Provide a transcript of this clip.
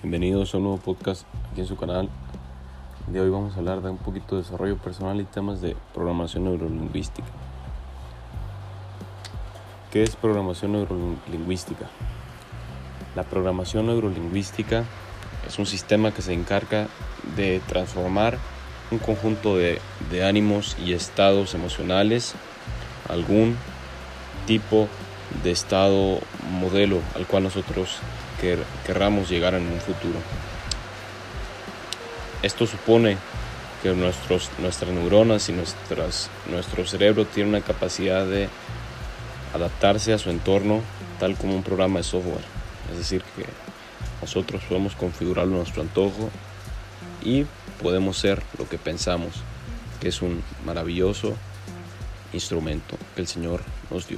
Bienvenidos a un nuevo podcast aquí en su canal. De hoy vamos a hablar de un poquito de desarrollo personal y temas de programación neurolingüística. ¿Qué es programación neurolingüística? La programación neurolingüística es un sistema que se encarga de transformar un conjunto de, de ánimos y estados emocionales, algún tipo de estado modelo al cual nosotros que querramos llegar en un futuro. Esto supone que nuestros, nuestras neuronas y nuestras, nuestro cerebro tiene una capacidad de adaptarse a su entorno tal como un programa de software. Es decir, que nosotros podemos configurarlo a nuestro antojo y podemos ser lo que pensamos, que es un maravilloso instrumento que el Señor nos dio.